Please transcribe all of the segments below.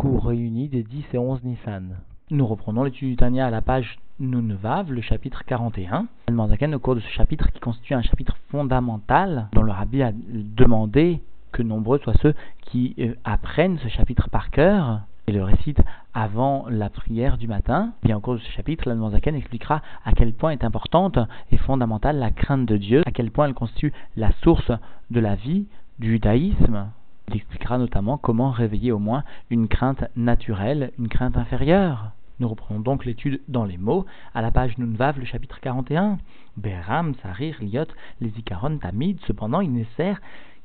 cours des 10 et 11 Nissan. Nous reprenons l'étude du Tania à la page Nunvav, le chapitre 41. Zaken, au cours de ce chapitre qui constitue un chapitre fondamental, dont le rabbi a demandé que nombreux soient ceux qui euh, apprennent ce chapitre par cœur et le récitent avant la prière du matin. Bien au cours de ce chapitre, Zaken expliquera à quel point est importante et fondamentale la crainte de Dieu, à quel point elle constitue la source de la vie du judaïsme, il expliquera notamment comment réveiller au moins une crainte naturelle, une crainte inférieure. Nous reprenons donc l'étude dans les mots, à la page Nunvav, le chapitre 41. Beram, Sarir, Liot, les Ikaron, Tamid, cependant il nécessaire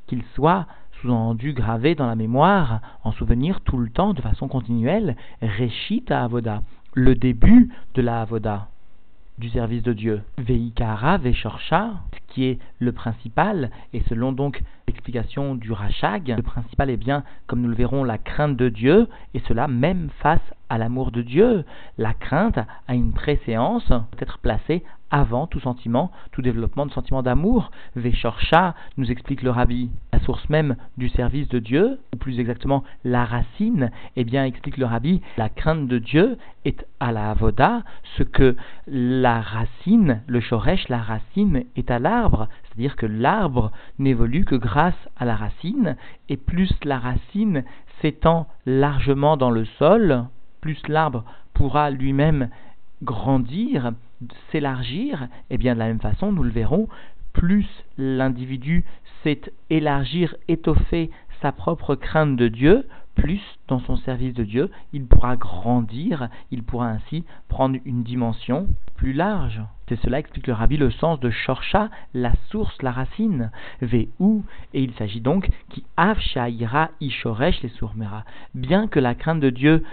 qu'il soit sous-entendu gravé dans la mémoire, en souvenir tout le temps, de façon continuelle, Réchit à Avoda, le début de la Avoda du service de Dieu. Veikara, Veshorcha, qui est le principal, et selon donc l'explication du Rachag, le principal est bien, comme nous le verrons, la crainte de Dieu, et cela même face à l'amour de Dieu. La crainte a une préséance, peut être placée avant tout sentiment, tout développement de sentiment d'amour. Veshorcha, nous explique le rabbi, la source même du service de Dieu, ou plus exactement la racine, eh bien explique le rabbi, la crainte de Dieu est à la avoda, ce que la racine, le shoresh, la racine est à l'arbre, c'est-à-dire que l'arbre n'évolue que grâce à la racine, et plus la racine s'étend largement dans le sol, plus l'arbre pourra lui-même grandir, s'élargir, eh bien de la même façon, nous le verrons, plus l'individu sait élargir, étoffer sa propre crainte de Dieu, plus dans son service de Dieu, il pourra grandir, il pourra ainsi prendre une dimension plus large. C'est cela explique le rabbi le sens de Shorcha, la source, la racine. Ve'u, et il s'agit donc qui av shaira ishoresh les sourmera. Bien que la crainte de Dieu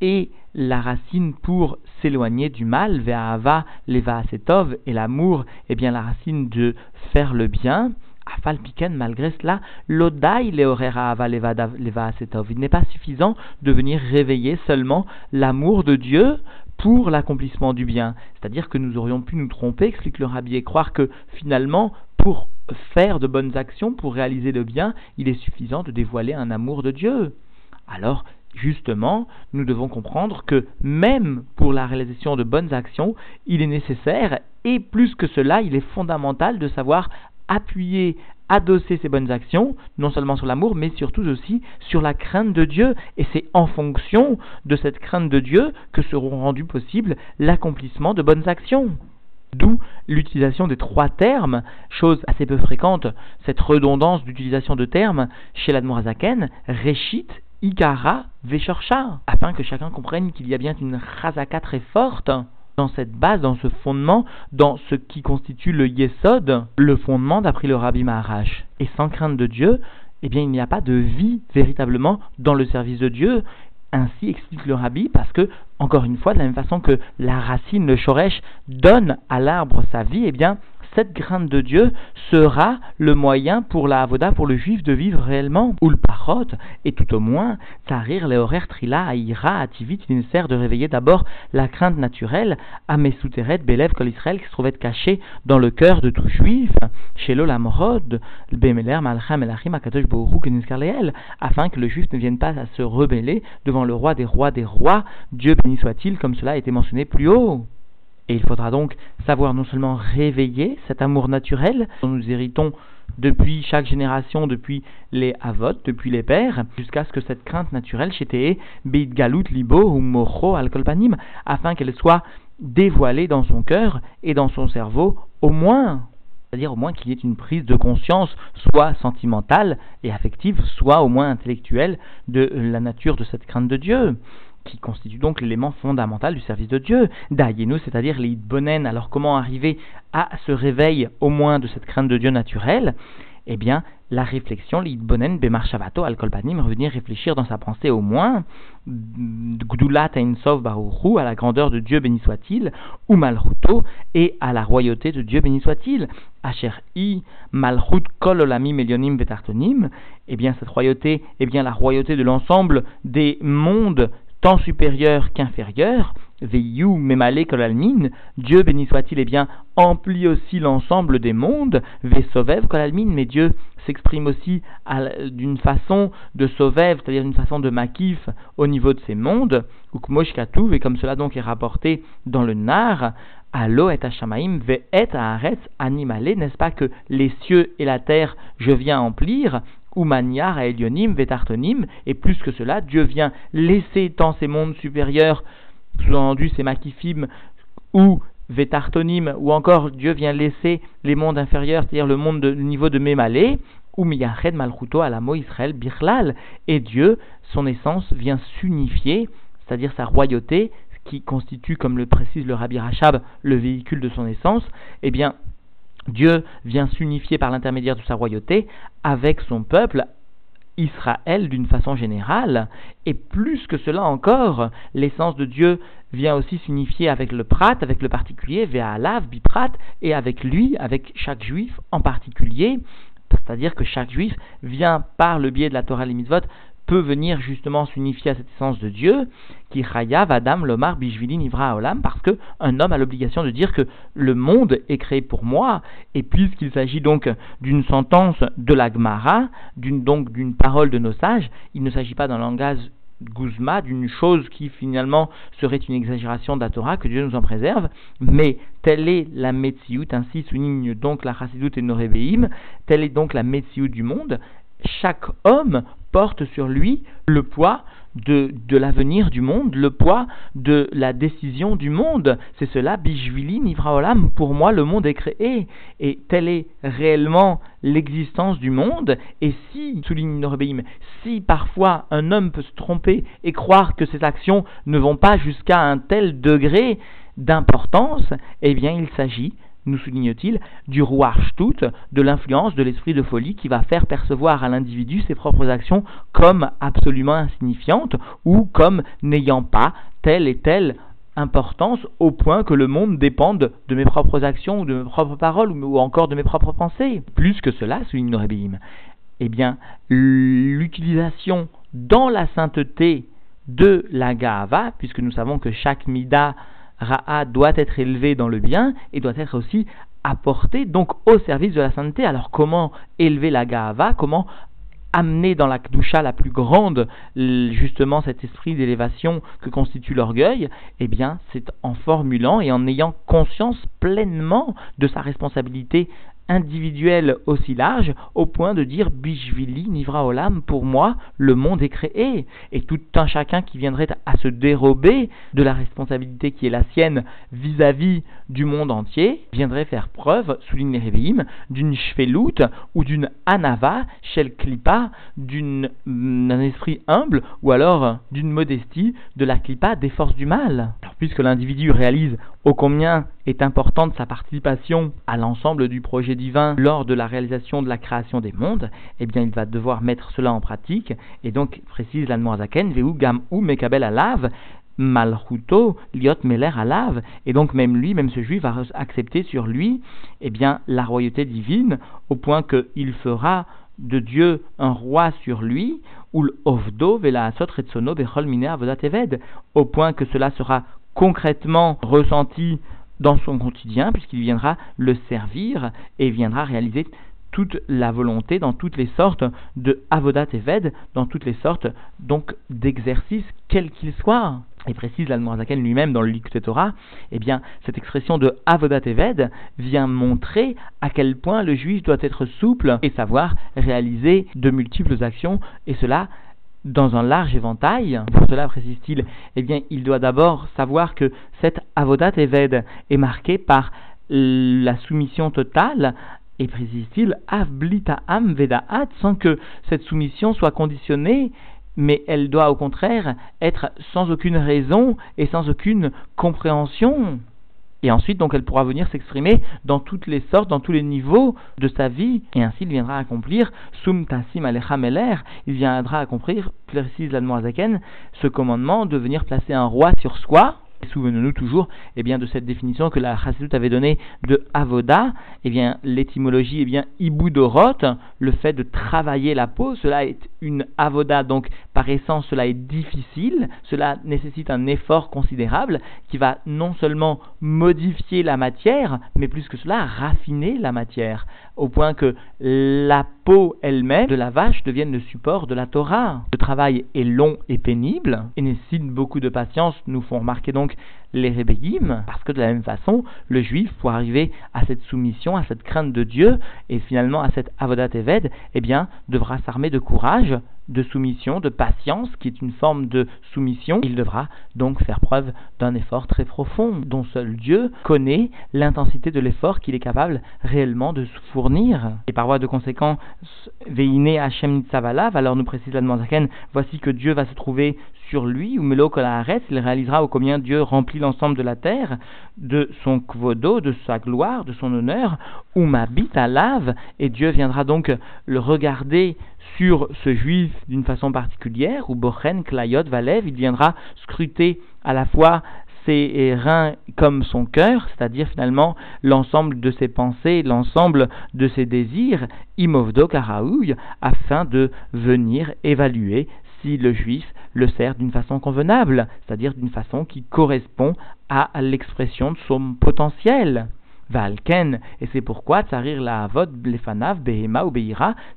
et la racine pour s'éloigner du mal, ve'ava leva setov, et l'amour est bien la racine de faire le bien, Afalpiken, malgré cela, l'odai leorera leva setov. Il n'est pas suffisant de venir réveiller seulement l'amour de Dieu pour l'accomplissement du bien. C'est-à-dire que nous aurions pu nous tromper, explique le rabbi, et croire que finalement, pour faire de bonnes actions, pour réaliser le bien, il est suffisant de dévoiler un amour de Dieu. Alors, justement, nous devons comprendre que même pour la réalisation de bonnes actions, il est nécessaire, et plus que cela, il est fondamental de savoir appuyer, adosser ces bonnes actions, non seulement sur l'amour, mais surtout aussi sur la crainte de Dieu. Et c'est en fonction de cette crainte de Dieu que seront rendus possibles l'accomplissement de bonnes actions. D'où l'utilisation des trois termes, chose assez peu fréquente, cette redondance d'utilisation de termes chez l'Admorazaken, Réchit Ikara Veshorcha, afin que chacun comprenne qu'il y a bien une chazaka très forte dans cette base, dans ce fondement, dans ce qui constitue le Yesod, le fondement d'après le Rabbi Maharash. Et sans crainte de Dieu, eh bien il n'y a pas de vie véritablement dans le service de Dieu. Ainsi explique le Rabbi, parce que, encore une fois, de la même façon que la racine, le shoresh, donne à l'arbre sa vie, eh bien, cette crainte de Dieu sera le moyen pour la avoda, pour le juif de vivre réellement. Ou le parot, et tout au moins, tarir les horaires trila, aïra, ativit, il nécessaire de réveiller d'abord la crainte naturelle, à Mesuteret, Belev, Kol Israël, qui se trouvait caché dans le cœur de tout juif, chez l'Olamorod, Bemeler, Malcham, Elachim, Akadosh, Bohru, afin que le juif ne vienne pas à se rebeller devant le roi des rois des rois, Dieu béni soit-il, comme cela a été mentionné plus haut. Et il faudra donc savoir non seulement réveiller cet amour naturel dont nous héritons depuis chaque génération, depuis les avot, depuis les pères, jusqu'à ce que cette crainte naturelle, chété, beit libo ou mocho alkolpanim, afin qu'elle soit dévoilée dans son cœur et dans son cerveau, au moins, c'est-à-dire au moins qu'il y ait une prise de conscience, soit sentimentale et affective, soit au moins intellectuelle, de la nature de cette crainte de Dieu qui constitue donc l'élément fondamental du service de Dieu. Dayenu, c'est-à-dire les bonen. Alors comment arriver à ce réveil au moins de cette crainte de Dieu naturelle? Eh bien, la réflexion, l'idbonen bemarshavato al revenir réfléchir dans sa pensée au moins, gdulat sov baruchu, à la grandeur de Dieu béni soit-il, ou malchuto, et à la royauté de Dieu béni soit-il, asher i malchut kol betartonim, eh bien cette royauté, eh bien la royauté de l'ensemble des mondes tant supérieur qu'inférieur, Veyu memale kolalmin, Dieu béni soit-il, eh bien, emplit aussi l'ensemble des mondes, Vesovev kolalmin, mais Dieu s'exprime aussi d'une façon de Sovev, c'est-à-dire d'une façon de makif au niveau de ces mondes, Ukmoshkatuv, et comme cela donc est rapporté dans le Nar, Allo et Hashamaim ve et Haaretz animalé, n'est-ce pas que les cieux et la terre je viens emplir, ou maniar à Elionim, Vetartonim, et plus que cela, Dieu vient laisser dans ces mondes supérieurs sous-entendu c'est Makifim ou Vetartonim, ou encore Dieu vient laisser les mondes inférieurs, c'est-à-dire le monde de, niveau de Mémalé, ou Miyached Malchuto à la Israël Birlal, et Dieu, son essence, vient s'unifier, c'est-à-dire sa royauté, qui constitue, comme le précise le Rabbi Rachab, le véhicule de son essence, eh bien, Dieu vient s'unifier par l'intermédiaire de sa royauté avec son peuple, Israël d'une façon générale, et plus que cela encore, l'essence de Dieu vient aussi s'unifier avec le prat, avec le particulier, Ve'alav, biprat, et avec lui, avec chaque juif en particulier, c'est-à-dire que chaque juif vient par le biais de la Torah et mitzvot peut venir justement s'unifier à cette essence de Dieu, qui chayav Adam lomar bishvili nivra olam, parce que un homme a l'obligation de dire que le monde est créé pour moi, et puisqu'il s'agit donc d'une sentence de la Gemara, d'une donc d'une parole de nos sages, il ne s'agit pas d'un langage Guzma, d'une chose qui finalement serait une exagération de la Torah, que Dieu nous en préserve, mais telle est la Metsiout, ainsi souligne donc la Chassidut et Norébeim, telle est donc la Metsiout du monde, chaque homme porte sur lui le poids de, l'avenir du monde, le poids de la décision du monde. C'est cela, Bishvili Nivraolam, pour moi le monde est créé. Et telle est réellement l'existence du monde. Et si, souligne Norbeim, si parfois un homme peut se tromper et croire que ses actions ne vont pas jusqu'à un tel degré d'importance, eh bien il s'agit nous souligne-t-il, du roi de l'influence de l'esprit de folie qui va faire percevoir à l'individu ses propres actions comme absolument insignifiantes ou comme n'ayant pas telle et telle importance au point que le monde dépende de mes propres actions ou de mes propres paroles ou encore de mes propres pensées. Plus que cela, souligne Norébim, eh bien, l'utilisation dans la sainteté de la Gava, puisque nous savons que chaque Mida Ra'a doit être élevé dans le bien et doit être aussi apporté donc au service de la sainteté. Alors comment élever la Ga'ava Comment amener dans la Kdusha la plus grande justement cet esprit d'élévation que constitue l'orgueil? Eh bien, c'est en formulant et en ayant conscience pleinement de sa responsabilité individuel aussi large au point de dire Bishvili Nivra Olam, pour moi, le monde est créé. Et tout un chacun qui viendrait à se dérober de la responsabilité qui est la sienne vis-à-vis du monde entier, viendrait faire preuve, souligne les Réveillim, d'une shvelut ou d'une anava, shel klipa, d'un esprit humble ou alors d'une modestie de la klipa des forces du mal. Alors, puisque l'individu réalise ô combien est importante sa participation à l'ensemble du projet divin lors de la réalisation de la création des mondes, eh bien il va devoir mettre cela en pratique, et donc précise l'Anmoazaken, Veu gam ou mekabel alav, liot meler alav, et donc même lui, même ce juif va accepter sur lui, eh bien la royauté divine, au point qu'il fera de Dieu un roi sur lui, ou l'ovdo vela bechol au point que cela sera concrètement ressenti dans son quotidien, puisqu'il viendra le servir et viendra réaliser toute la volonté dans toutes les sortes de avodat et ved, dans toutes les sortes donc d'exercices, quels qu'ils soient. Et précise l'Almorazaken lui-même dans le Likut Torah, eh bien, cette expression de avodat et ved vient montrer à quel point le juif doit être souple et savoir réaliser de multiples actions, et cela dans un large éventail. Pour cela, précise-t-il, eh bien, il doit d'abord savoir que cette avodat eved est marquée par la soumission totale et précise-t-il, avblita am vedaat, sans que cette soumission soit conditionnée, mais elle doit au contraire être sans aucune raison et sans aucune compréhension. Et ensuite, donc, elle pourra venir s'exprimer dans toutes les sortes, dans tous les niveaux de sa vie. Et ainsi, il viendra accomplir Sum Tassim Meler. Il viendra accomplir, précise la ce commandement de venir placer un roi sur soi, Souvenons-nous toujours eh de cette définition que la Chassidut avait donnée de avoda. Eh bien, l'étymologie, eh bien, ibudorot, le fait de travailler la peau, cela est une avoda, donc par essence, cela est difficile, cela nécessite un effort considérable qui va non seulement modifier la matière, mais plus que cela, raffiner la matière, au point que la peau elle-même de la vache devienne le support de la Torah. Le travail est long et pénible et nécessite beaucoup de patience, nous font remarquer donc les rébéguim, parce que de la même façon, le juif, pour arriver à cette soumission, à cette crainte de Dieu, et finalement à cette avodat eved, eh bien, devra s'armer de courage, de soumission, de patience, qui est une forme de soumission. Il devra donc faire preuve d'un effort très profond, dont seul Dieu connaît l'intensité de l'effort qu'il est capable réellement de fournir. Et par voie de conséquent, Veine Hashem Tzavalav, alors nous précise la voici que Dieu va se trouver sur lui, ou Melo Kolaharet, il réalisera au combien Dieu remplit l'ensemble de la terre, de son kvodo, de sa gloire, de son honneur, ou Mabit lave, et Dieu viendra donc le regarder sur ce juif d'une façon particulière, ou Bochen Klayot Valev, il viendra scruter à la fois ses reins comme son cœur, c'est-à-dire finalement l'ensemble de ses pensées, l'ensemble de ses désirs, imovdo karaouy, afin de venir évaluer si le juif le sert d'une façon convenable, c'est-à-dire d'une façon qui correspond à l'expression de son potentiel. Valken, et c'est pourquoi Tsarir la Blefanav Behema ou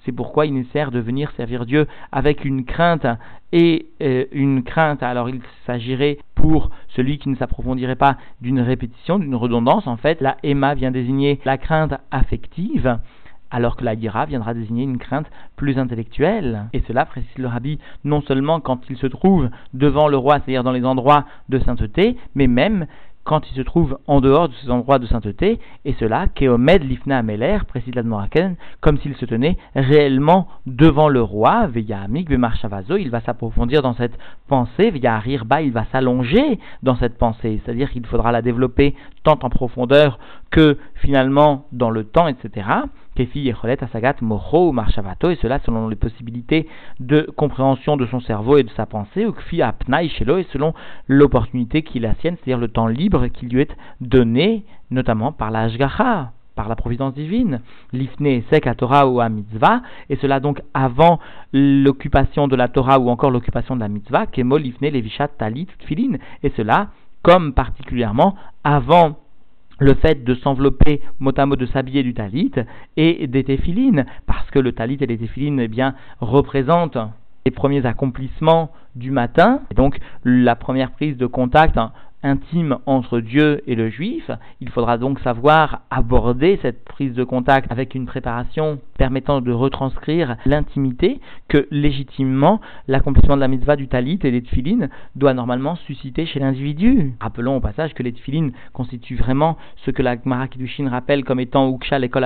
c'est pourquoi il sert de venir servir Dieu avec une crainte et euh, une crainte. Alors il s'agirait pour celui qui ne s'approfondirait pas d'une répétition, d'une redondance. En fait, la Ema vient désigner la crainte affective alors que la gira viendra désigner une crainte plus intellectuelle. Et cela, précise le rabbi, non seulement quand il se trouve devant le roi, c'est-à-dire dans les endroits de sainteté, mais même quand il se trouve en dehors de ces endroits de sainteté, et cela, Keomed Lifna Ameler, précise l'Admoraken, comme s'il se tenait réellement devant le roi, Veya Amik Marchavazo, il va s'approfondir dans cette pensée, Veya Rirba, il va s'allonger dans cette pensée, c'est-à-dire qu'il faudra la développer tant en profondeur que finalement dans le temps, etc. Kefi Yecholet Asagat Mocho Marchavato, et cela selon les possibilités de compréhension de son cerveau et de sa pensée, ou Kfi Apnaï Shelo, et selon l'opportunité qui est la sienne, c'est-à-dire le temps libre qui lui est donné, notamment par la Hashgacha, par la providence divine, l'ifne sek à Torah ou à mitzvah, et cela donc avant l'occupation de la Torah ou encore l'occupation de la mitzvah, kemo l'ifne levishat talit tfilin, et cela comme particulièrement avant le fait de s'envelopper mot à mot de s'habiller du talit et des téphilines, parce que le talit et les téphilines eh représentent les premiers accomplissements du matin, et donc la première prise de contact hein, intime entre Dieu et le juif. Il faudra donc savoir aborder cette prise de contact avec une préparation permettant de retranscrire l'intimité que légitimement l'accomplissement de la mitzvah du talit et des tfilines doit normalement susciter chez l'individu. Rappelons au passage que les tfilines constituent vraiment ce que la Gemara rappelle comme étant Uksha l'école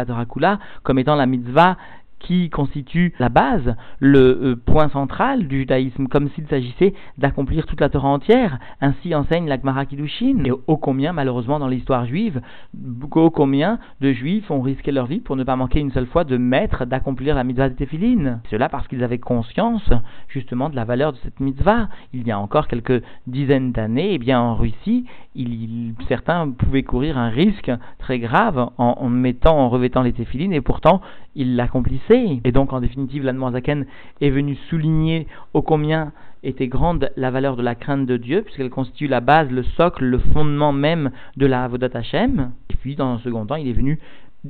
comme étant la mitzvah qui constitue la base, le euh, point central du judaïsme, comme s'il s'agissait d'accomplir toute la Torah entière. Ainsi enseigne la Gemara Kiddushin. Et ô combien, malheureusement, dans l'histoire juive, ô combien de juifs ont risqué leur vie pour ne pas manquer une seule fois de mettre, d'accomplir la mitzvah de Tefillin. Cela parce qu'ils avaient conscience, justement, de la valeur de cette mitzvah. Il y a encore quelques dizaines d'années, eh bien, en Russie, certains pouvaient courir un risque très grave en, mettant, en revêtant les téphilines, et pourtant, ils l'accomplissaient. Et donc, en définitive, l'Anne est venu souligner ô combien était grande la valeur de la crainte de Dieu, puisqu'elle constitue la base, le socle, le fondement même de la Avodat Hashem. Et puis, dans un second temps, il est venu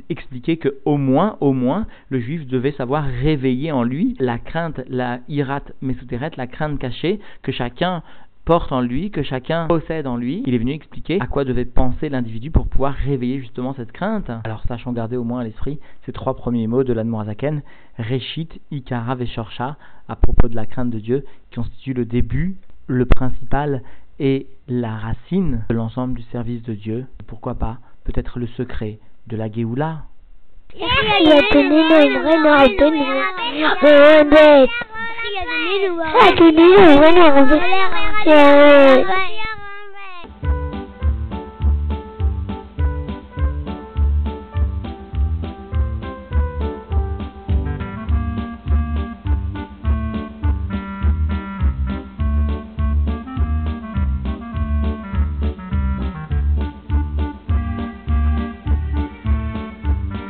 expliquer que au moins, au moins, le juif devait savoir réveiller en lui la crainte, la irat mesuteret, la crainte cachée que chacun porte en lui, que chacun possède en lui. Il est venu expliquer à quoi devait penser l'individu pour pouvoir réveiller justement cette crainte. Alors sachons garder au moins à l'esprit ces trois premiers mots de l'Admorazaken, Reshit, Ikara, Veshorcha, à propos de la crainte de Dieu, qui constitue le début, le principal et la racine de l'ensemble du service de Dieu. Pourquoi pas peut-être le secret de la Géoula? Aquí vive, 两